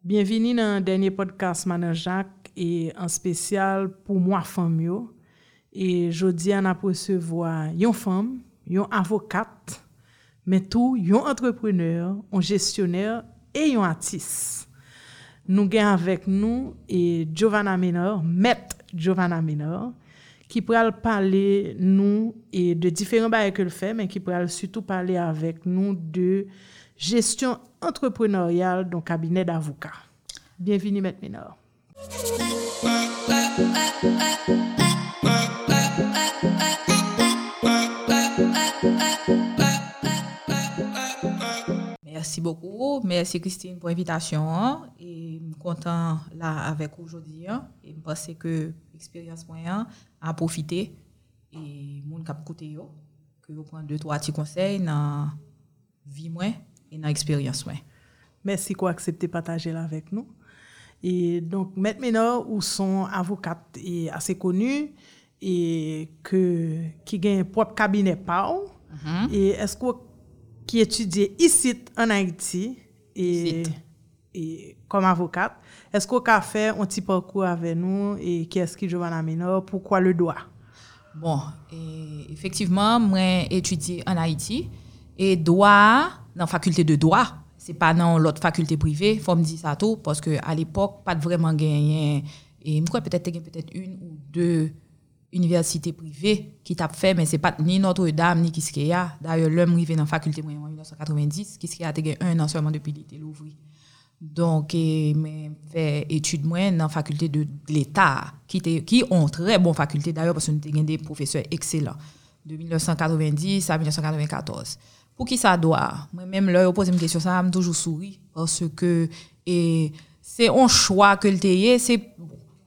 Bienveni nan denye podcast Manan Jacques e an spesyal pou mwa fam yo. E jodi an aposevoa yon fam, yon avokat, men tou yon entrepreneur, yon gestionner e yon atis. Nou gen avèk nou e Giovanna Menor, met Giovanna Menor, ki pral pale nou e de diferent baye ke l fè, men ki pral sütou pale avèk nou de gestyon entrepreneuriale d'un cabinet d'avocats. Bienvenue, Maître Ménard. Merci beaucoup. Merci Christine pour l'invitation. Et je suis content là avec vous aujourd'hui. Et je pense que l'expérience moyen a profité. Et mon cap côté, yo que vous prenez deux, trois petits conseils dans in a expérience. Ouais. Merci qu'on accepté partager là avec nous. Et donc, Maître Ménard, ou son avocate est assez connue et que, qui gagne un propre cabinet par mm -hmm. Et est-ce que qui étudie ici en Haïti et, et comme avocate, est-ce qu'on a fait un petit parcours avec nous et qui est-ce qui Giovanna Ménard, pourquoi le doigt? Bon, et effectivement, moi étudié en Haïti et droit dans la faculté de droit. C'est pas dans l'autre faculté privée, faut me dire ça tout parce que à l'époque pas vraiment gagné et crois peut-être peut-être une ou deux universités privées qui t'a fait mais c'est pas ni Notre-Dame ni Kiskeya. D'ailleurs l'homme arrivé dans la faculté en 1990, Kiskeya a gagné un an seulement depuis l'été l'ouvri. Donc, j'ai fait études moi dans la faculté de l'État, qui, qui ont très bonne faculté d'ailleurs, parce que nous avons des professeurs excellents, de 1990 à 1994. Pour qui ça doit? Moi-même, là, je pose une question, ça m'a toujours souri, parce que c'est un choix que le c'est,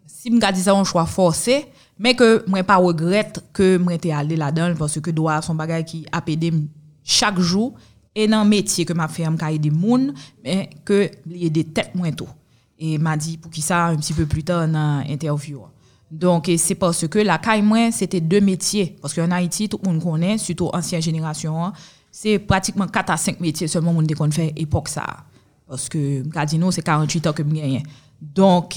si je dis ça, un choix forcé, mais que moi pas regrette que moi été allé là-dedans, parce que doit son bagage qui a aidé chaque jour, et dans le métier que m'a fait am des moun mais que lié des têtes moins tôt. Et m'a dit pour qui ça un petit peu plus tard dans l'interview. Donc c'est parce que la caille moins c'était deux métiers. Parce qu'en Haïti tout le monde connaît surtout ancienne génération c'est pratiquement 4 à 5 métiers seulement qu'on fait époque ça. Parce que Gadino c'est 48 ans que me donc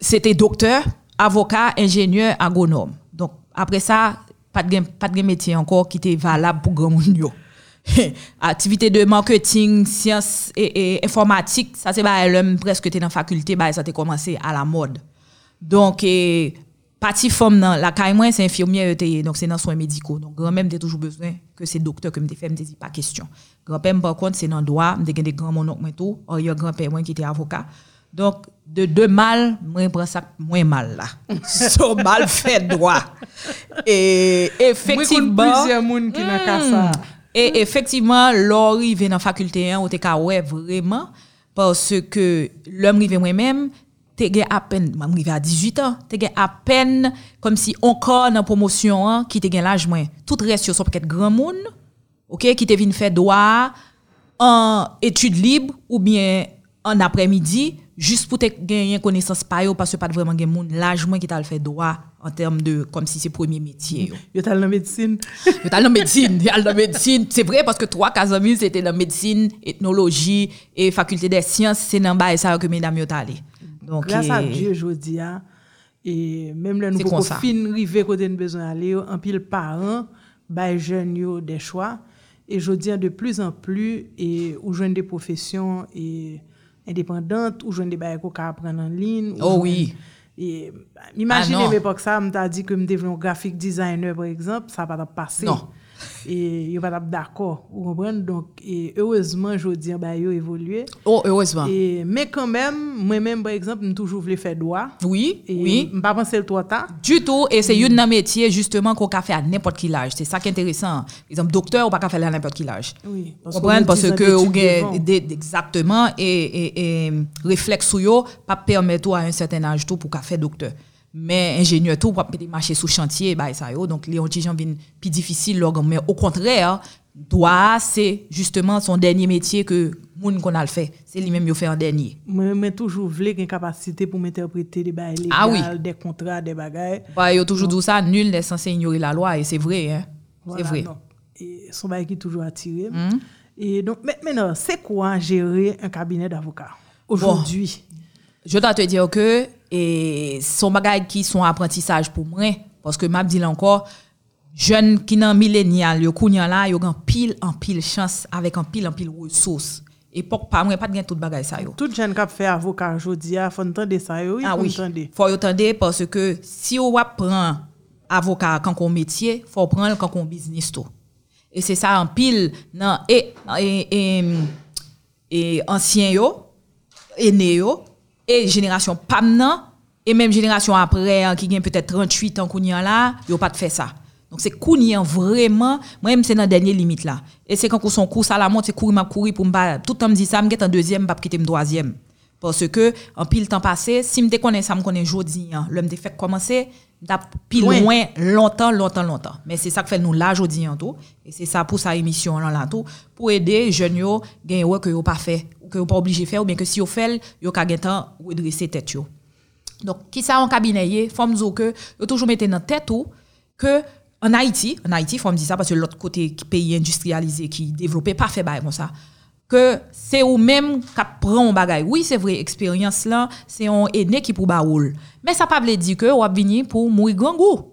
c'était docteur avocat ingénieur agronome. Donc après ça pas de pas de métier encore qui était valable pour grand monde activité de marketing, sciences et, informatique, ça c'est bah presque dans la faculté, bah ça a commencé à la mode. Donc et partie femme nan la caille moi c'est infirmière donc c'est dans soins médicaux. Donc grand même t'es toujours besoin que c'est docteur que me fait me dit pas question. Grand père par contre c'est dans droit me des grands mon oncle tout. Or y a grand père moi qui était avocat. Donc de deux mal moi prends ça moins mal là. So mal fait droit. Et effectivement plusieurs monde qui n'a hmm. ça et effectivement l'arrivée dans faculté 1 on était vraiment parce que l'homme arrivé moi-même te gen apen, mam rive a 18 an, te gen apen kom si ankon nan promosyon an ki te gen laj mwen. Tout res yo so paket gran moun, ok, ki te vin fè doa, an etude libre ou bien an apremidi, jist pou te gen yon konesans pa yo, paswe pat vreman gen moun laj mwen ki tal fè doa an term de kom si se premier metye yo. Yo tal nan medisin. yo tal nan medisin, yo tal nan medisin. Se vre, paske 3 kazamil se te nan medisin, etnologi, et fakulte de siyans, se nan ba e sa yo ke men dam yo tali. Grâce à Dieu, je dis, et même le nouveau fin rivé côté de besoin aller, un pile par an, bah, jeunes des choix. Et je dis, de plus en plus, et ou jeunes des professions et indépendantes, ou jeunes des bails qu'on apprendre en ligne. Oh oui! Et, imaginez ah, l'époque ça, on t'a dit que je un graphic designer, par exemple, ça va pas passer. Non! Et yo pas d'accord vous comprenez? Donc et heureusement je dis bah yo évolué. Oh heureusement. Et mais quand même moi même par exemple me toujours voulu faire droit. Oui et oui. pas penser le toi ta du tout. Et c'est une métier justement qu'on peut faire à n'importe quel âge c'est ça qui est intéressant. Par exemple docteur ou pas faire à n'importe quel âge oui parce, que, parce que ou exactement. Et, et, et réflexe pas permettre à un certain âge tout pour faire docteur mais ingénieur tout pour marcher sous chantier bah ça yo. Donc les gens viennent plus difficile mais au contraire doit c'est justement son dernier métier que moun qu'on a le fait. C'est lui même yo fait en dernier. Mais mais toujours voulu une capacité pour m'interpréter des bails ah oui. des contrats des bagages bah yo toujours dit ça nul n'est censé ignorer la loi et c'est vrai hein. C'est vrai. et son bail qui toujours attiré. Hmm? et donc maintenant c'est quoi gérer un cabinet d'avocat aujourd'hui? Je dois te dire que et son bagage qui sont apprentissage pour moi parce que m'a dit encore jeune qui nan millénial yo kounya là yo gan pile en pile chance avec un pile en pile ressources époque pas moi pas de tout bagage ça yo Tout jeune qui fait avocat aujourd'hui, il faut entendre ça. yo, ah faut oui entendre. faut entendre parce que si on prend avocat quand on métier faut prendre quand on business tout et c'est ça en pile non et et, et, et ancien yo aîné yo et génération pam nan et même génération après hein, qui gagne peut-être 38 ans kounyan là yo pas de fait ça. Donc c'est vraiment moi même c'est dans dernière limite là. Et c'est quand on son cours à la monte c'est courir m'a courir pour me tout le temps me dit ça me en deuxième pas quitter me troisième. Parce que en pile temps passé si me connais ça me connais jodi hein. L'homme te fait commencer d'ap pile Loin. loin longtemps longtemps longtemps. Mais c'est ça que fait nous là en tout. Et c'est ça pour sa émission là là tout. Pour aider jeunes yo gagner ouais que yo pas fait que yo pas obligé faire ou bien que si yo fait yo ka gen temps redresser tête donc, qui ça en cabinet, il faut me dire que, yo toujours mettez dans tête ou, que, en Haïti, en Haïti, faut me dire ça parce que l'autre côté, pays industrialisé, qui développé, pas fait comme ça, que c'est ou même qui prend un bagay. Oui, c'est vrai, expérience là, c'est un aîné qui pour baoul. Mais ça pas veut dire que ou venir pour mourir grand goût.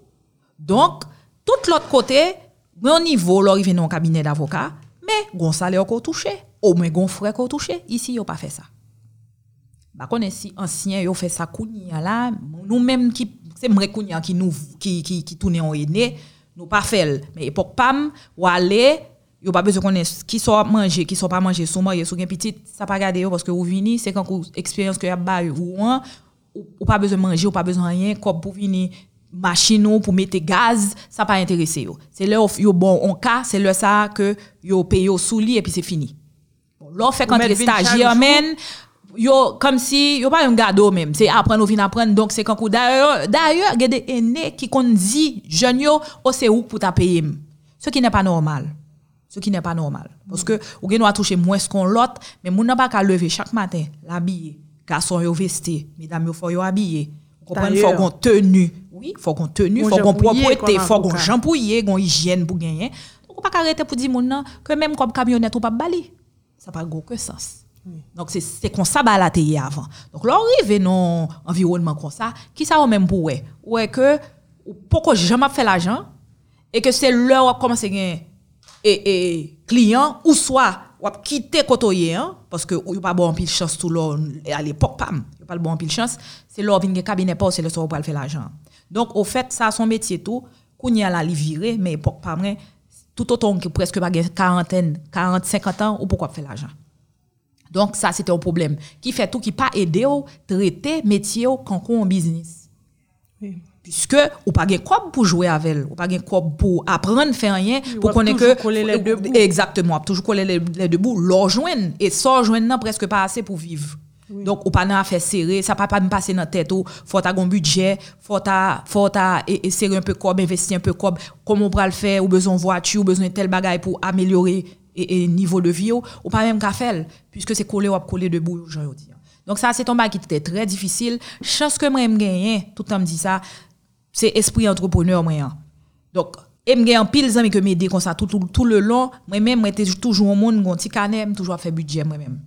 Donc, tout l'autre côté, au niveau, là, arrive dans un cabinet d'avocat, mais gon salaire qu'on touché, au moins gon frère qu'on touché, ici, yo pas fait ça. Bah connais si ancien yo fait ça kounya là, nous même qui c'est vrai kounya qui nous qui qui qui tourne en aîné, nous pas fait mais époque pam ou aller yo pas besoin connaître qui soit manger qui soit pas manger manger sous gen petit ça pas garder parce que ou vini c'est quand ou expérience que y a ba ou un ou, pas besoin manger ou pas besoin rien comme pour venir machine ou pour mettre gaz ça pas intéressé yo. C'est là yo bon on cas c'est là ça que yo paye au sous lit et puis c'est fini là fait quand les vin stagiaires men yo comme si yo pas un gado même c'est apprendre ou vinn apprendre donc c'est quand d'ailleurs d'ailleurs il y a des aînés qui qu'on dit jeune yo oh c'est où pour ta payer ce qui n'est pas normal. Ce qui n'est pas normal. Parce que ou gen doit toucher moins qu'on l'autre mais moun n'a pas qu'à lever chaque matin l'habiller garçon yo vesté mesdames yo faut yo habiller Vous comprenez? Faut qu'on tenue. Oui faut qu'on tenue faut qu'on propreté faut qu'on jampouillé qu'on hygiène pour gagner. Donc on pas arrêter pour dire moun que même comme camionnette ou pas bali ça pas gros que sens. Donc, c'est- comme ça, bah, la avant. Donc, là, on arrive dans un environnement comme ça, qui ça, ou même pour ouais, ouais que, ou pourquoi jamais fait l'argent, et que c'est là où commence à et, et, client, ou soit, ou a quitté côté, hein, parce que, ou pas bon pile chance tout là, à l'époque, pam, a pas le bon pile chance, c'est là vient cabinet pas, c'est où on peut faire l'argent. Donc, au fait, ça, son métier tout, qu'on y a la viré, mais époque pas tout autant que presque 40, 40, 50 ans, ou pourquoi faire l'argent. Donc ça, c'était un problème. Qui fait tout, qui pas aider au traiter métier au en business. Oui. Puisque ou pas gain quoi pour jouer avec elle, ou pas gain quoi pour apprendre faire rien, oui, pour qu'on ait que coller les deux bouts. Exactement, toujours coller les, les deux bouts, l'en joindre et sans joindre presque pas assez pour vivre. Donc, ou pas nan affaire serré, ça pas pas me passer dans tête, ou faut ta gon budget, faut ta, faut et serrer un peu cob, investir un peu cob, comment on peut le faire, ou besoin voiture, ou besoin de tel bagage pour améliorer et, niveau de vie, ou, ou pas même qu'à faire, puisque c'est collé ou à coller debout, j'en dis. Donc, ça, c'est un bagage qui très difficile. Chance que moi, me gagné, tout le temps me dit ça, c'est esprit entrepreneur, moi. hein. Donc, et me gagne pile zami que m'aider comme ça tout, tout, tout le long, moi-même, moi, j'étais toujours au monde, mon petit canet, toujours fait budget moi-même.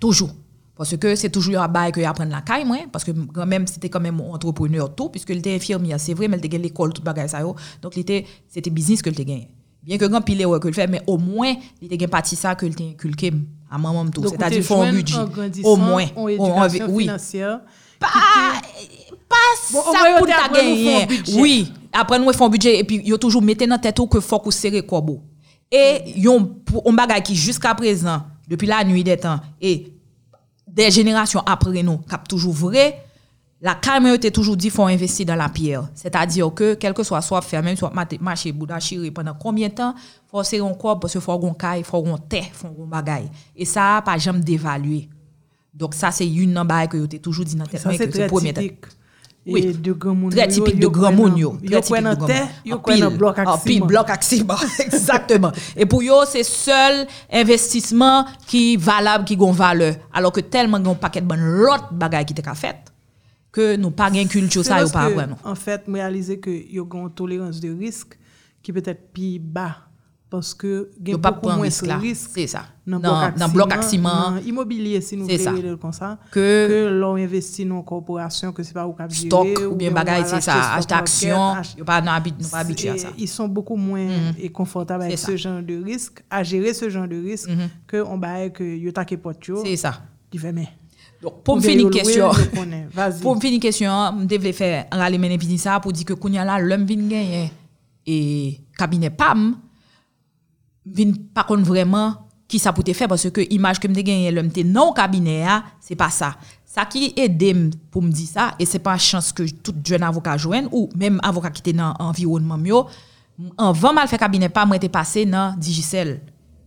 Toujours. Parce que c'est toujours un bail que apprendre la caille, moi. Parce que quand même, c'était quand même un entrepreneur tout, puisque il était infirmier, c'est vrai, mais il était l'école, tout bagage ça. Donc, c'était business que il gagné. Bien que grand pile ouais, que le fait, mais au moins, il était gagné partie ça que il inculqué à maman tout. C'est-à-dire, faut un budget. Au moins. On- on- éducation oui. financière. Pas, pas Bon, au ça pour ta gagner. font budget. Oui, après nous font budget et puis yo toujours mettez dans tête ou que faut qu'on serre corbeau. Et yon pour un bagage qui jusqu'à présent depuis la nuit des temps et des générations après nous cap toujours vrai la caméra était toujours dit faut investir dans la pierre. C'est-à-dire que quel que soit soit faire même soit marcher bouda pendant combien de temps faut serrer un corps parce que faut gon caille faut gon terre faut gon bagaille. Et ça pas jamais d'évaluer donc ça c'est une bagay que te toujours dit dans tête c'est que très premier. Oui. Monde. Très typique de grand. Yo Très typique de grand En pile. bloc ciment. Exactement. Et pour yo, c'est seul investissement qui valable, qui gon valeur. Alors que tellement gon paquet de bon l'autre bagay qui te ka fait que nous pas gain culture ça parce pas. En fait, réaliser que yo gon tolérance de risque qui peut être plus bas Paske gen pou mwen se risk nan blok aksiman, imobilye si nou kreye lèl kon sa, ke lon investi nan korporasyon, ke se pa ou kap jire, stok ou bien bagay, se sa, achete aksyon, yo pa nan abitue a sa. Y son beaucoup mwen e konfortab avèk se jan de risk, a jere se jan de risk, ke on baye ke yo take pot yo, ki fè men. Pou m fini kèsyon, pou m fini kèsyon, m devle fè an ale menen fini sa, pou di ke koun ya la lèm vin genye, e kabine pam, vin pa kon vreman ki sa pou te fe, parce ke imaj ke mte genye lèm te nan kabine ya, se pa sa. Sa ki edem pou m di sa, e se pa chans ke tout jwen avoka jwen, ou menm avoka ki te nan environman myo, anvan mal fe kabine pa, mwen te pase nan Digicel.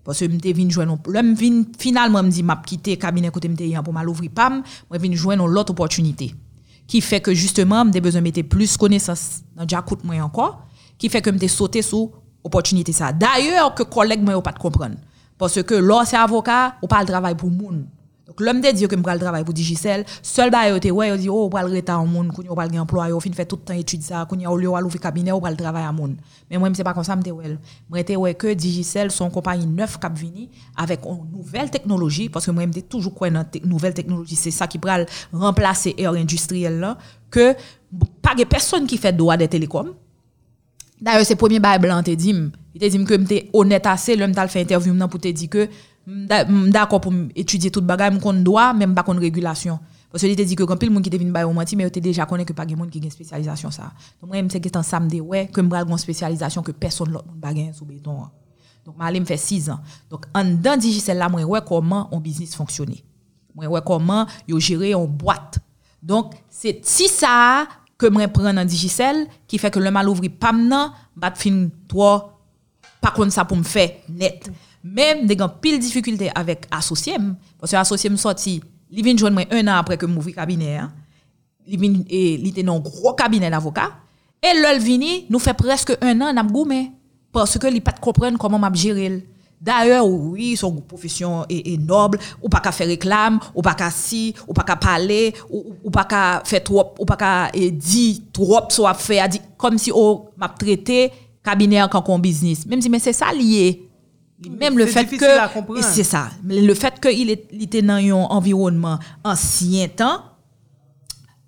Parce que je venu jouer Lèm vin finalement me dit m'a quitté cabinet côté m'te pour mal ouvrir pam, moi vinn jouer l'autre opportunité qui fait que justement m'te besoin mettre plus connaissance dans j'écoute moi encore, qui fait que m'te sauter sous opportunité ça. D'ailleurs que collègue moi yo pas de comprendre. Parce que là c'est avocat ou pas le travail pour moun donc l'homme te dit que me le travail pour Digicel seul ba yo te ouais dit oh pas le reta en moun qu'on yo pas le emploi yo fin fait tout le temps étude ça y a au lieu ouvrir cabinet ou pas le travail à moun mais moi c'est pas comme ça te ouais. Moi ouais que Digicel son compagnie neuf cap vini avec une nouvelle technologie parce que moi me toujours quoi te- nouvelle technologie c'est ça qui pral remplacer air industriel là que pas de personne qui fait droit des télécoms D'ailleurs, c'est premier bail blanc te dit, il te dit que m'étais honnête assez, l'homme t'a fait interview pour te dire que m'd'accord pour étudier toute bagaille, m'kon droit, même pas kon régulation. Parce que il te dit que quand pile monde qui te vinn bail au menti, mais il déjà connaît que pas gen monde qui gen spécialisation ça. Donc moi, m'te que ça me dit ouais que m'bral gon spécialisation que personne l'autre monde gen sous béton. hein. Donc moi me fait 6 ans. Donc en dedans Digicel là, moi ouais comment un business fonctionnait. Moi ouais comment yo gérer une boîte. Donc c'est si ça que je prends dans Digicel, qui fait que le mal ouvri pas maintenant, bat fin toi, pas contre ça pour me faire net. Même des grandes pile difficulté avec associé, parce que associé me sorti, il vient joindre un an après que m'ouvri cabinet, hein. il vient et il était dans gros cabinet d'avocat et l'ol vini nous fait presque un an n'a goumé parce que il pas comprendre comment m'a gérer D'ailleurs, oui, son profession est, est noble, ou pas qu'à faire réclame, ou pas qu'à si, ou pas qu'à parler, ou, ou pas qu'à faire trop, ou pas qu'à eh, dire trop, soit fait, dit, comme si on m'a traité cabinet en comme business. Même si, mais c'est ça lié. Même le fait que, c'est ça, le fait qu'il il était dans un environnement ancien temps,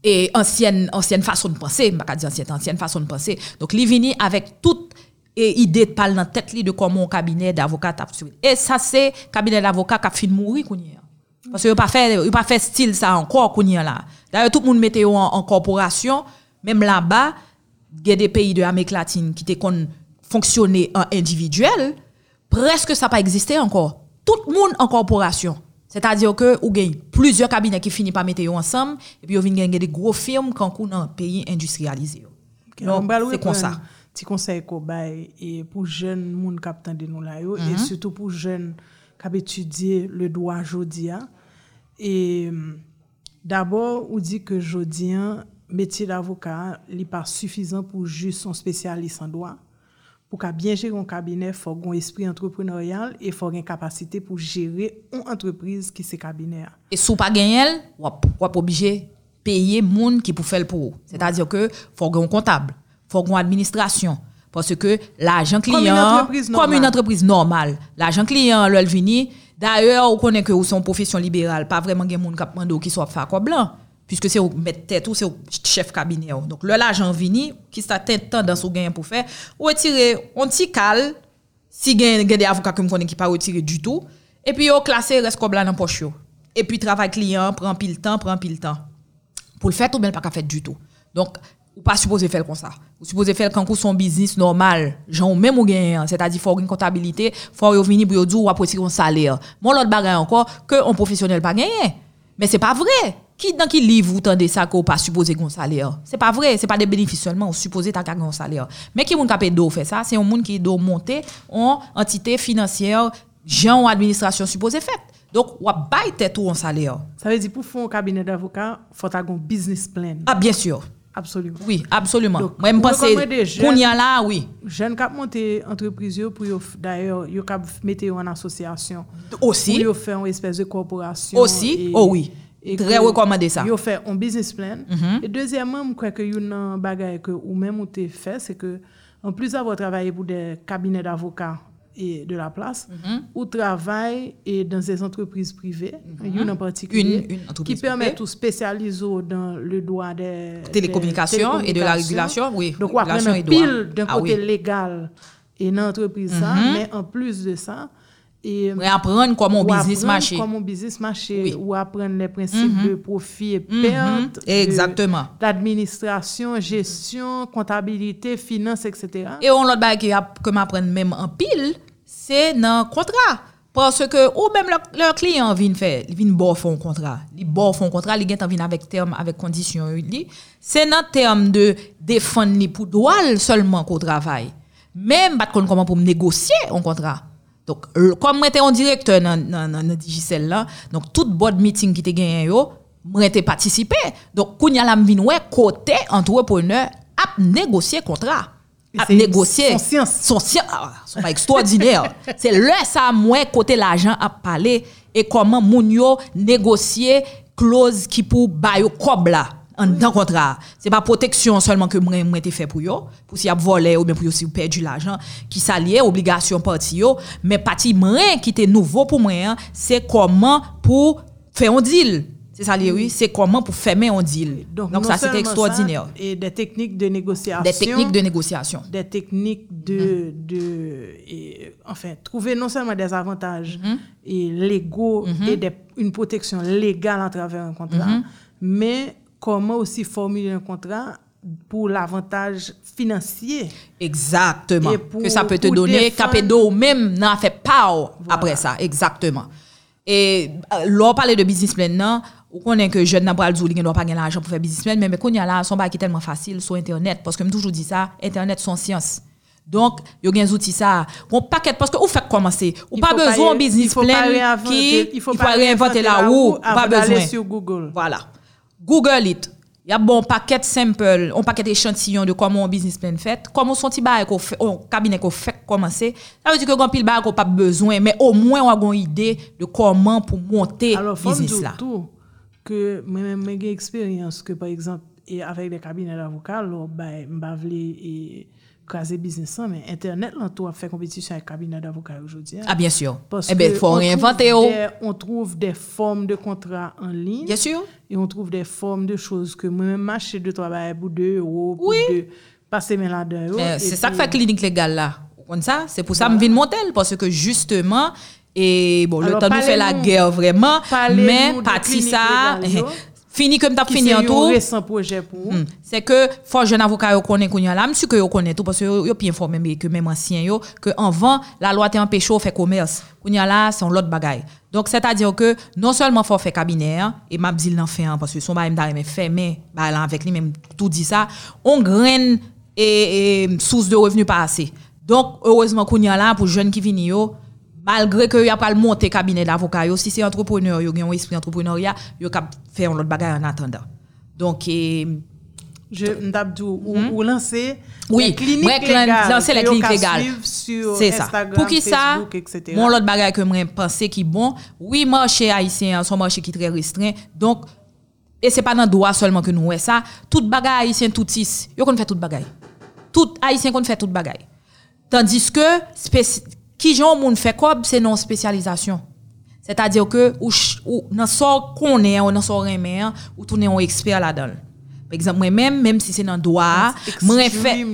et ancienne ancienne façon de penser pas dire ancienne ancienne façon de penser donc vini avec toute et idée de parler dans tête li de comment un cabinet d'avocat t'a suivi et ça c'est cabinet d'avocat qui a fin mourir kounya parce que pas fait yo pas fait style ça encore là. D'ailleurs tout le monde mettait en, en corporation. Même là-bas il y a des pays de l'Amérique latine qui étaient kon fonctionner en individuel. Presque ça pas existé encore. Tout le monde en corporation. C'est-à-dire que ou gagne plusieurs cabinets qui finissent par mettre ensemble et puis yo vinn gagner des gros firmes quand dans pays industrialisés. Donc c'est comme ça. ti konsey ko bay e pou jen moun kap tande nou la yo, mm -hmm. e mhm. soutou pou jen kap etudye le doa jodia. E d'abor ou di ke jodien, metye d'avokat li pa sufizan pou jist son spesyalist an doa. Pou ka bien jere yon kabinet, fò gwen espri entrepreneurial e fò gen kapasite pou jere yon entreprise ki se kabinet a. E sou pa gen el, wap, wap obje peye moun ki pou fel pou ou. Se ta diyo ke fò gen yon kontable. Faut une administration. Parce que l'argent client comme une entreprise normale, l'argent client le vini. D'ailleurs on connaît que ou son profession libérale, pas vraiment gen moun k'ap mando qui soit faire quoi blanc. Puisque c'est au mettre tête ou c'est au chef cabinet ou. donc le l'argent vini qui sa tendance ou gain pour faire ou retirer on petit cal si gen des avocats que me connais qui pas retirer du tout et puis yo classer reste comme là dans poche et puis travail client prend pile temps prend pile temps. Pour le faire tout bien pas qu'à faire du tout. Donc ou pas supposé faire comme ça ou supposé faire quand son business normal genre même ou gain c'est-à-dire faut une comptabilité faut venir pour dire ou après un salaire. Mon l'autre bagage encore que un professionnel pas gagner mais c'est pas vrai. Qui dans qui livre vous tendez ça qu'on pas supposé un salaire? C'est pas vrai. C'est pas des bénéfices seulement on supposé t'as un salaire. Mais qui moun capé faire ça? C'est un monde qui do monter en entité financière gens ou administration supposé fait donc ou bail tête ou un salaire. Ça veut dire pour faire un cabinet d'avocat, faut avoir un business plan. ah bien sûr Absolument. Oui, absolument. Donc, Moi, je pense jeunes- qu'on y a là, oui. Jeune k'ap monter entreprise yo pour d'ailleurs k'ap mettre en association. Aussi. Pour faire une espèce de corporation. Aussi. Oh oui. Très que recommandé ça. Mhm. Yo fait un business plan. Et deuxièmement, je crois que yon bagay que ou même ou fait c'est que en plus d'avoir travaillé pour des cabinets d'avocats et de la place, Mhm. ou travaille et dans des entreprises privées, une en particulier, Une- une entreprise qui permet privée. tout spécialiser dans le droit des Télécommunications des et de la régulation, oui, Donc, on droit. pile d'un Ah côté oui. Mhm. légal et dans l'entreprise, ça, mais en plus de ça, E, ou apprendre comment business marché. Comment business marché. Oui. Ou apprendre les principes mm -hmm. de profit et mhm. perte. Mm -hmm. Exactement. D'administration, gestion, comptabilité, finance, etc. Et on l'autre bail que m'apprendre même en pile, c'est dans contrat. Parce que ou même le, le client vient faire, il vient bon fond contrat. Il bon fond contrat, il vient avec terme, avec condition. C'est dans terme de défendre pour droit seulement qu'on travaille. Même pas comment pour négocier un contrat. Donc, comme moi un directeur dans, dans, dans, Digicel là, donc toute board meeting qui te gagné yo, moi j'étais participé. Donc, quand y a la ouais côté entrepreneur a négocier contrat. A négocier son science. son science ah, pas extraordinaire c'est là ça moi côté l'argent à parler et comment moun yo négocier clause qui pour bail cob là en dans contrat. C'est pas protection seulement que moi moi fait pour yo pour si y a volé ou bien pour si vous perdu l'argent qui s'alliait obligation parti yo. Mais parti moi qui était nouveau pour moi hein, c'est comment pour faire un deal. C'est ça lié, oui. C'est comment pour fermer un deal. Donc, non ça c'était extraordinaire ça, et des techniques de négociation. des techniques de négociation. Des techniques de, de et, enfin, trouver non seulement des avantages et légaux et des- une protection légale à travers un contrat, mais comment aussi formuler un contrat pour l'avantage financier. Exactement. Pour- que ça peut te donner, Capedo même n'a fait pas après ça. Exactement. Et euh, l'on parle de business plan, non, ou connaît que jeune n'a pas le doit pas gagner l'argent pour faire business plan, mais mais qu'on y a là, son qui est tellement facile sur Internet, parce que je toujours dit ça, Internet son science. Donc, il y a des outils ça. On paquet parce que vous faites commencer. Ou pas besoin de business plan qui il faut pas réinventer la roue, pas besoin. sur Google. Voilà. Google it. Il y a bon paquet simple, un paquet échantillon de comment un business plan fait, comment son petit bail qu'on cabinet qu'on fait commencer. Ça veut dire que grand pile bail qu'on pas besoin, mais au moins on a une idée de comment pour monter Alors, business là. tout que moi-même, j'ai une expérience que, par exemple, et avec des cabinets d'avocats, là, ben, m'ba vle et business ça, mais Internet, là, tout a fait compétition avec cabinet d'avocats aujourd'hui. hein. Ah bien sûr. Parce eh ben faut réinventer oh. On trouve des formes de contrats en ligne. Bien sûr. Et on trouve des formes de choses que moi-même, marcher de travail pour 2 euros, pour Oui. passer mes et c'est ça que fait clinique légale là. Comme ça, c'est pour ça que je viens de monter parce que justement et bon le temps nous fait la guerre vraiment mais parti ça. Fini comme t'as fini c'est en tout. récent projet pour vous. Hmm. C'est que faut jeune avocat yo connaît kounya là, monsieur que yo connaît tout parce que yo, yo bien informé mais que même ancien yo que avant la loi te empêche de faire commerce. Kounya là c'est un l'autre bagaille. Donc c'est-à-dire que non seulement faut faire cabinet hein, et m'a dit l'en fait parce que son bail mais fait mais bah là avec lui même tout dit ça, on graine et, et source de revenus pas assez. Donc heureusement kounya là pour jeunes qui viennent yo malgré que y a pas le monter cabinet d'avocat si c'est entrepreneur yo un esprit entrepreneuriat yo cap faire un autre bagaille en attendant. Donc et, Je m'dabdou ou, ou lancer. Oui, les cliniques légales. lancer les cliniques légales. sur C'est ça. Pour qui ça, etc. mon l'autre bagage que moi penser qui bon, oui, marché haïtien, son marché qui très restreint. Donc, et c'est pas dans le droit seulement que nous ouais ça. Tout bagage haïtien, tout tis, yo qu'on fait tout bagage. Tout haïtien qu'on fait tout bagage. Tandis que, qui j'en moun fait quoi, c'est non spécialisation. C'est-à-dire que, ou, ou, dans ce qu'on est, ou dans ce remè, ou tourner un expert là-dedans. Par exemple, moi-même, même si c'est dans le droit, moi, fait,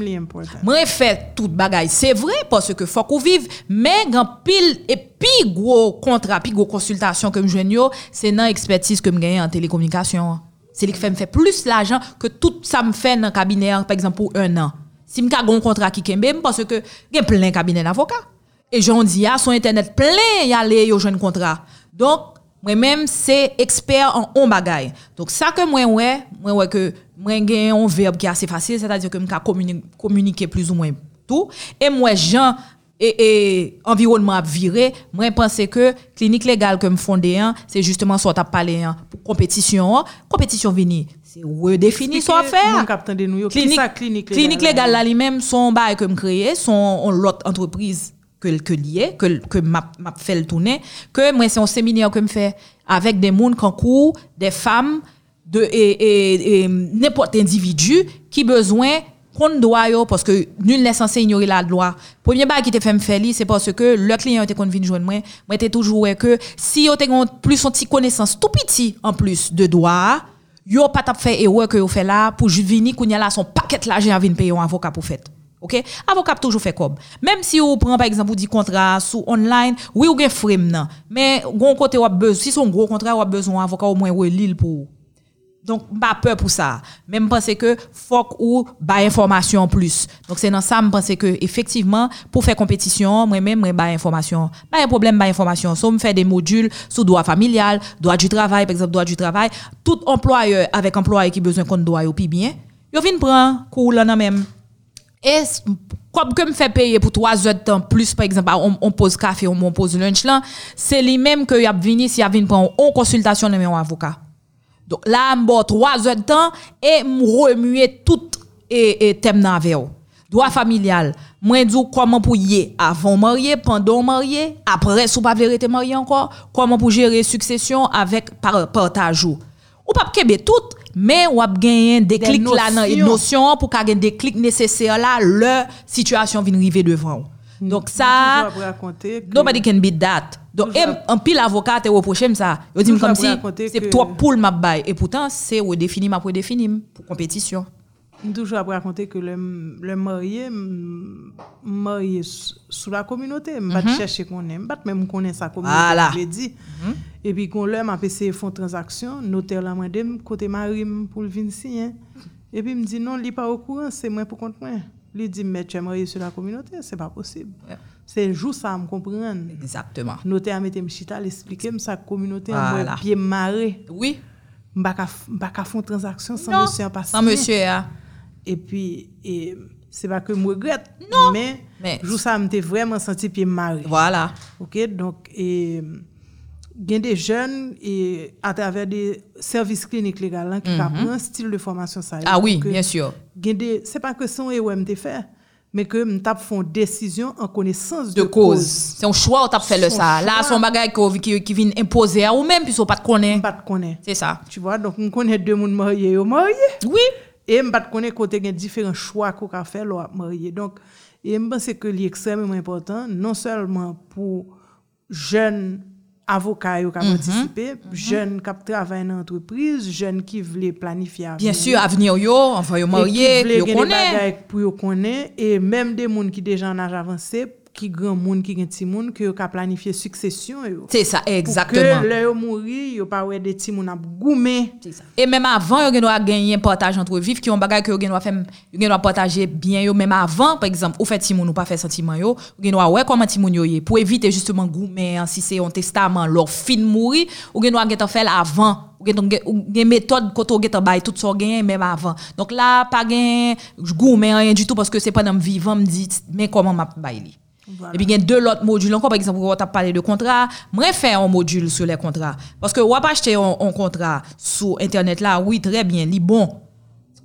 moi fait tout bagay. C'est vrai parce que faut qu'on vive mais grand pile et puis gros contrat puis gros consultation que me yo c'est dans expertise que me gagne en télécommunication. C'est lui qui fait me fait plus l'argent que tout ça me fait dans cabinet par exemple pour un an. Si me ka gon contrat qui kembe parce que gen plein cabinet d'avocats et j'en dis à son internet plein y aller yo jeune contrat. Donc moi-même c'est expert en on bagay donc ça que moi ouais moi ouais que moi gen un verbe qui est assez facile c'est-à-dire que me ka communi- communiquer plus ou moins tout. Et moi Jean et, et environnement à virer moi pense que clinique légale que me fondé hein, c'est justement soit à parler hein, pour compétition hein. compétition vini c'est redéfinir soit faire. ça clinique clinique légale là lui-même son bail que me créé son l'autre entreprise que que lié que que m'a m'a fait le tourner que moi c'est un séminaire que me fait avec des monde concours des femmes de et, et, et n'importe individu qui besoin compte droit yo parce que nul n'est censé ignorer la loi. Premier bail qui te fait me faire c'est parce que le client était qu'on vient joindre moi, moi était toujours que si yo te gon plus son petit connaissance tout petit en plus de droit, yo pas t'a fait erreur que yo fait là pour juste venir kounya là son paquet l'argent à venir payer un avocat pour fait. OK? Avocat toujours fait comme même si on prend par exemple dit contrat sous online oui ou gen frame nan mais gon côté ou besoin si son gros contrat ou besoin avocat au moins l'île pour donc, pas peur pour ça. Même pense que faut ou ba information plus. Donc, c'est dans ça, je pense que effectivement, pour faire compétition, moi-même, moi, ba information. Pas un problème, ba information. So, me faire des modules sous droit familial, droit du travail, par exemple, droit du travail. Tout employeur avec employé qui besoin qu'on doit, ou puis bien, yo vient prendre cours là, même. Et, comme que me fait payer pour trois heures de temps plus, par exemple, on, on pose café, on, pose lunch là, c'est lui même que y a venu si y a prendre une consultation de mon avocat. Donc là, je trois heures de temps et je remuer tout et, et thème dans Droit familial. Moi, dis comment pour y avant marié, pendant marié, après, si pas marié encore, comment pour gérer succession avec partage. Ou pas kebe tout, men wap genyen deklik de la nan, nosyon pou ka gen deklik neseser la, le situasyon vin rive devan ou. Donk sa, nobody can beat that. Donk em, an pil avokat e wopoche m sa, yo di m kom si, se to poul map bay, e poutan se wè definim apwe definim pou kompetisyon. M toujou ap rakonte ke le, le marye, m marye sou la kominote, m bat mm -hmm. chèche konen, m bat mè mhm. m konen sa kominote, voilà. m lè di. Mm -hmm. E pi kon lè m ap ese fon transaksyon, noter la mwen dem, kote marim pou l'vin si. E pi m di non, li pa okouran, se mwen pou kont mwen. Li di m mè chè marye sou la kominote, se pa posib. Yeah. Se jou sa m kompren. Exactement. Noter a mette m chita, l'esplike m sa kominote, voilà. m wè piye mare. Oui. M baka, baka fon transaksyon san monsye an pasi. San monsye a. Et puis, et, c'est pas que je regrette. Non. Mais, mais juste ça, me vraiment senti pied marré. Voilà. OK, donc, et, il y a des jeunes et à travers des services cliniques légaux hein, qui mm -hmm. un style de formation ça. Ah oui, bien sûr. C'est pas que son EOM te fait, mais que nous font décision en connaissance de, cause. C'est un choix où fait le ça. Là, son bagage qui, qui vient imposer à ou même puis pas de connaître. Pas. C'est ça. Tu vois, donc on connaît deux monde mariés ou mariés. Oui. E mbat konen kote gen diferent chwa kou ka fe lo ap marye. Donk, e mpense ke li ekstremement important, non selman pou jen avoka yo ka mm -hmm, partisipe, mm -hmm. jen kap travay nan antreprise, jen ki vle planifi avnyo. Bien sur, avnyo yo, anvoyo marye, yo konen. E ki vle gen de bagay pou yo konen, e menm de moun ki dejan an avanse, qui grand monde qui gen ti ka exactement que le mourir yo pas ouais des ti monde a goumé. C'est ça. Et même avant yo doit gagner un partage entre vivre qui on bagage que yo doit faire yo doit partager bien yo. Même avant par exemple ou fait ti monde ou pas faire sentiment yo yo doit ouais comment ti monde yo pour éviter justement goumé hein, si c'est un testament leur fin ou doit get faire avant. Ou gen méthode koto bay tout gain même avant. Donc là pas goumé rien du tout parce que c'est pas dans vivant me dit mais comment m'a et puis, il y a deux autres modules encore. Par exemple, on a parlé de contrat. Moi, faire un module sur les contrats. Parce que, on va acheter un, contrat sur Internet là, oui, très bien, li bon.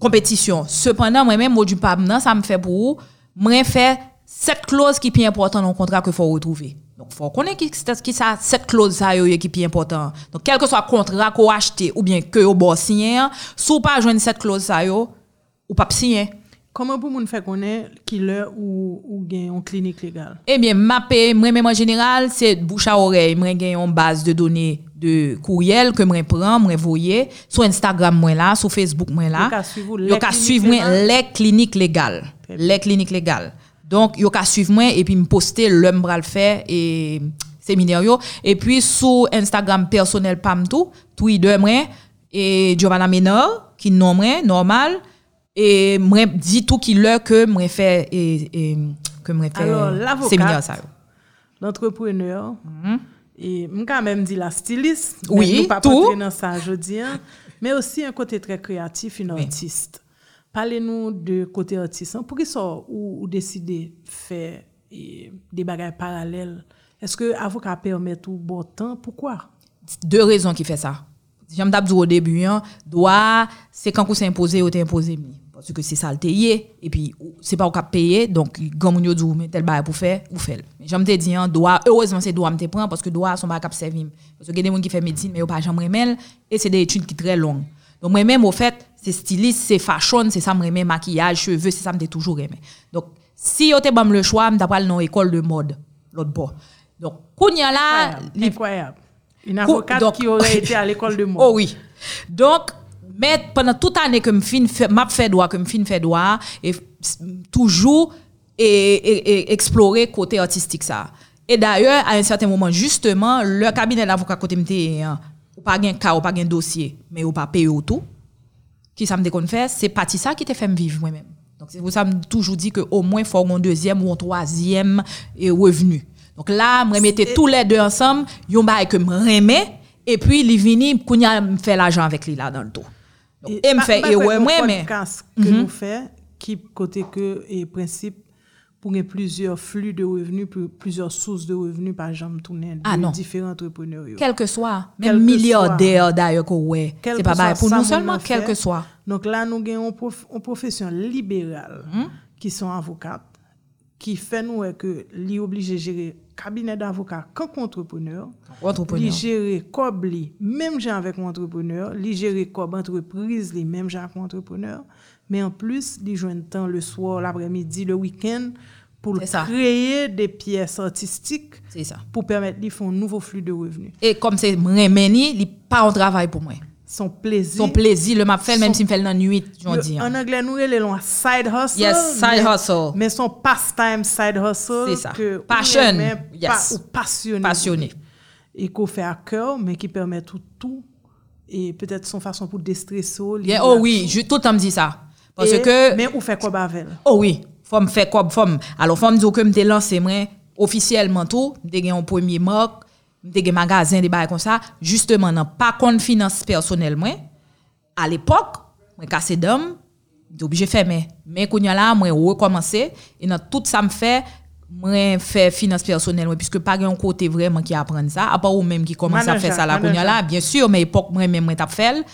Compétition. Cependant, moi-même, module pas ça me fait pour moi, faire cette clause qui est plus importante dans le contrat qu'il faut retrouver. Donc, il faut connaître qui, qui ça, cette clause ça, qui est plus important. Donc, quel que soit le contrat qu'on achète ou bien que vous signé, si vous pas joindre cette clause ça, ou pas signer. Koman pou moun fè konen ki lè ou, ou gen yon klinik legal? Ebyen, eh mapè, mwen mèm an jeneral, se boucha orey, mwen gen yon base de donè de kouyel ke mwen pran, mwen voye, sou Instagram mwen la, sou Facebook mwen la. Yo ka suiv mwen le klinik legal. Le klinik legal. Donk, yo ka suiv mwen, epi mposte lèm bral fè, e seminaryo. Epi sou Instagram personel pam tou, Twitter mwen, e Giovanna Menor, ki nomre, normal, E mwen di tou ki lè ke mwen fè seminar sa yo. L'entrepreneur, mm -hmm. mwen mm-hmm. e kan mèm di la stilist, oui, mwen pa patre nan sa jodi an, mè osi an kote tre kreatif, yon artiste. Pale nou de kote artiste an, pou ki so ou, ou deside fè de e, bagay paralel? Eske avoka permèt ou bon tan? Poukwa? De rezon ki fè sa. Jam dap dou o debuyan, doa, se kankou se impose ou te impose mi. Parce que c'est ça le et puis c'est pas au cap payer donc comme on dit mais tel bail pour faire ou fait j'aime te dire hein, doit heureusement c'est doit me te prendre parce que doit son pas cap servir parce que il y a des gens qui fait médecine mais pas jamais remel et c'est des études qui très longues donc moi même au fait c'est styliste, c'est fashion, c'est ça me remet maquillage, cheveux, c'est ça me toujours aimé. Donc si yo te bam le choix, m'ta pral dans école de mode l'autre bord. Donc kounya là, Incroyable. Incroyable. Une avocate donc- qui aurait été à l'école de Oh mode. oui. Donc, mais pendant toute année que je fin fait m'a fait droit que fin fait droit et toujours et, et- explorer côté artistique ça. Et d'ailleurs à un certain moment justement le cabinet d'avocat côté m'était hein, ou pas gain cas ou pas gain dossier mais ou pas payer au tout. Qui ça me déconne faire, c'est parti ça qui te fait me vivre moi-même. Donc c'est pour ça que je toujours dit que au moins faut un deuxième ou un troisième revenu. Donc là, je mettais tous les deux ensemble, yon bail que me remets et puis li vini kounya me fait l'argent avec lui là dans le tout. E m fè, e wè mwen mè. Podcast ke mm-hmm. nou fè, ki kote ke e prinsip pou gen plusieurs flux de revenus, plusieurs sources de revenus par jam tounen ah, de non. diferents entrepreneurs. Quel que soit, même milliardaires d'ailleurs qu'on ouais, c'est pas pareil. Pour nous seulement, quel que soit. Donc là, nous avons une prof, profession libérale hmm? qui sont avocates, qui fait nous que l'y oblige à gérer cabinet d'avocat comme entrepreneur. Entrepreneur. Il gère cob li, même gens avec entrepreneur, il gère cob entreprise les même gens avec entrepreneur, mais en plus, il joint temps le soir, l'après-midi, le week-end pour créer des pièces artistiques pour permettre de faire un nouveau flux de revenus. Et comme c'est moi, il pas un travail pour moi. son plaisir. Son plaisir, le m'a fait, même si me fait dans nuit, j'en dis. En anglais, nous, il est long side hustle. Yes, side mais, hustle. Mais son pastime side hustle. C'est ça. Que Passion. Aimait, yes. Pa, ou passionné. Passionné. Et qu'on fait à cœur, mais qui permet tout, tout. Et peut-être son façon pour déstresser. Yeah, oh oui, je, tout le temps me dit ça. Parce et, que. Mais ou fait quoi avec Oh oui, faut me faire quoi, faut Alors, faut me dire que me lancé, moi, officiellement tout, dès un premier mock, me t'ai un magasin des bails comme ça, justement non pas compte finance personnelle moi. À l'époque, moi cassé dame, j'étais obligé de faire mais quand là moi recommencer et dans tout ça me fait moi faire finance personnelle puisque pas un côté vraiment qui apprend ça à part ou même qui commence à faire ça là là bien sûr mais époque moi même moi t'a fait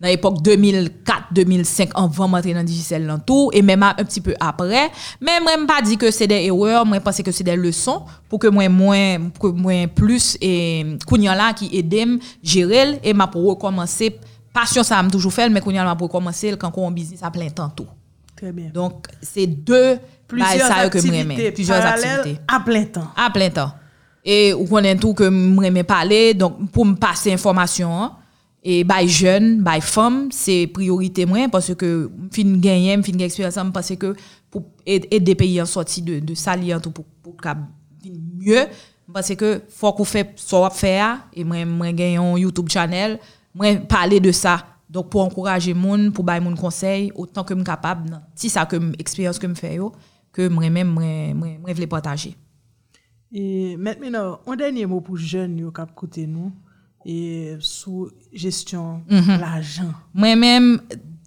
dans l'époque 2004-2005, avant m'entrer dans le digital l'entour, et même un petit peu après. Mais moi, je pas dit que c'est des erreurs, moi, je pense que c'est des leçons pour que moi, moins, moins plus, et là qui aide gérer, et m'a pour recommencer. Passion, ça m'a toujours fait, mais Kounia m'a pour recommencer quand on business à plein temps tout. Très bien. Donc, c'est deux plusieurs bah, activités, que plusieurs activités. À plein temps. À plein temps. Et on connaît tout que je parler, donc pour me passer information. E bay jen, bay fom, se priorite mwen, parce ke fin genyen, fin gen eksperyansan, parce ke pou ede peyi an soti de, de sali an tou pou, pou ka bin mye, parce ke fok ou fe so wap fe a, e mwen, mwen genyon YouTube channel, mwen pale de sa. Donk pou ankoraje moun, pou bay moun konsey, otan ke m kapab nan. Si sa ke m eksperyans ke m fe yo, ke mwen men mwen vle potaje. E, met men nou, an denye mou pou jen yo kap kote nou, e sou... gestion Mhm. l'argent. Moi-même,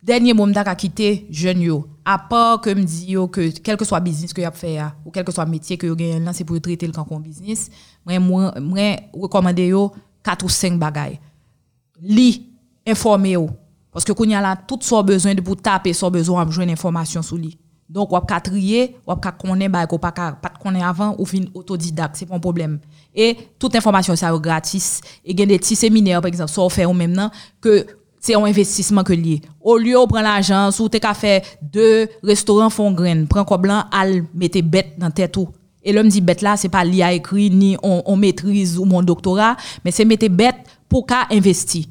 dernier m'ta ka quitté jeune yo. À part que me dit que quel que soit business que y a fait ya, ou quel que soit métier que yo gagne là, c'est pour traiter le business. Moi moi moi recommander yo 4 ou 5 bagailles. Li, informer yo. Parce que kounya là tout soit besoin de pour taper, soit besoin de joindre information sur lui. Donc, on peut trier, on peut connaître, bah, qu'on pas connaître avant, ou fin autodidacte, c'est pas un problème. Et toute information, ça est gratis. Et il y a des petits séminaires, par exemple, on fait au même temps, que c'est un investissement que lié. Au lieu de prendre l'argent, ou t'es qu'à faire deux restaurants fond graine, prends quoi blanc, al, mettez bête dans tête. Et l'homme dit bête là, c'est pas lié à écrit, ni on, on maîtrise ou mon doctorat, mais c'est mettez bête pour qu'à investir.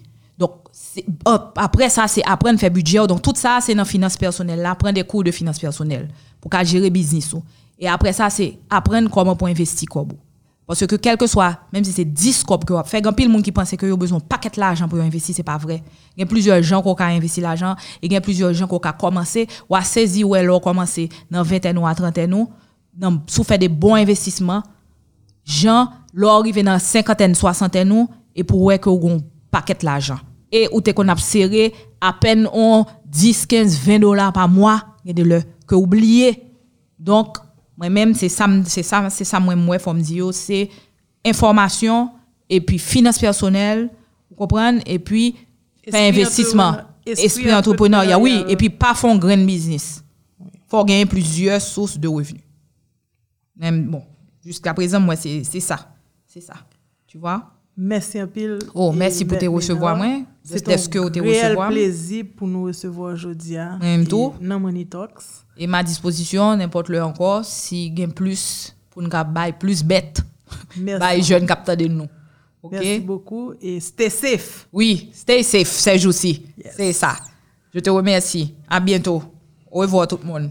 Après ça, c'est apprendre à faire budget. Donc, tout ça, c'est dans la finance personnelle. Là, prendre des cours de finance personnelle pour gérer business. ou. Et après ça, c'est apprendre comment pour investir. Parce que quel que soit, même si c'est 10 scopes que vous faites, il y a pile monde qui pense que vous avez besoin de paquet l'argent pour investir, c'est pas vrai. Il y a plusieurs gens qui ont investi l'argent il y a plusieurs gens qui ont commencé ou à saisir ou alors commencé dans 20 ans ou à 30 ans, sous fait des bons investissements, gens, leur arrivé dans cinquantaine, soixantaine ou, et pour ouais que vous paquet l'argent. Et ou te qu'on a serré à peine on 10, 15, 20 dollars par mois, et de le que oublié. Donc, moi-même, c'est ça, c'est ça, c'est ça, moi, moi, faut me dire, c'est information, et puis finance personnelle, vous comprenez, et puis investissement, entrepreneur- esprit esprit entrepreneuriat, oui, et puis pas fond grand business. Faut gagner plusieurs sources de revenus. Même, bon, jusqu'à présent, moi, c'est ça. C'est ça. Tu vois? Merci un pile. Oh, merci pour te recevoir, moi. C'est Est-ce que un vous te recevoir? plaisir pour nous recevoir aujourd'hui. hein. Même tout. Dans Money Talks. Et ma disposition, n'importe le encore, si gain plus, pour nous bailler plus bête, Merci. bailler jeune capteur de nous. Merci beaucoup et stay safe. Oui, stay safe ces jours-ci. Yes. C'est ça. Je te remercie. À bientôt. Au revoir tout le monde.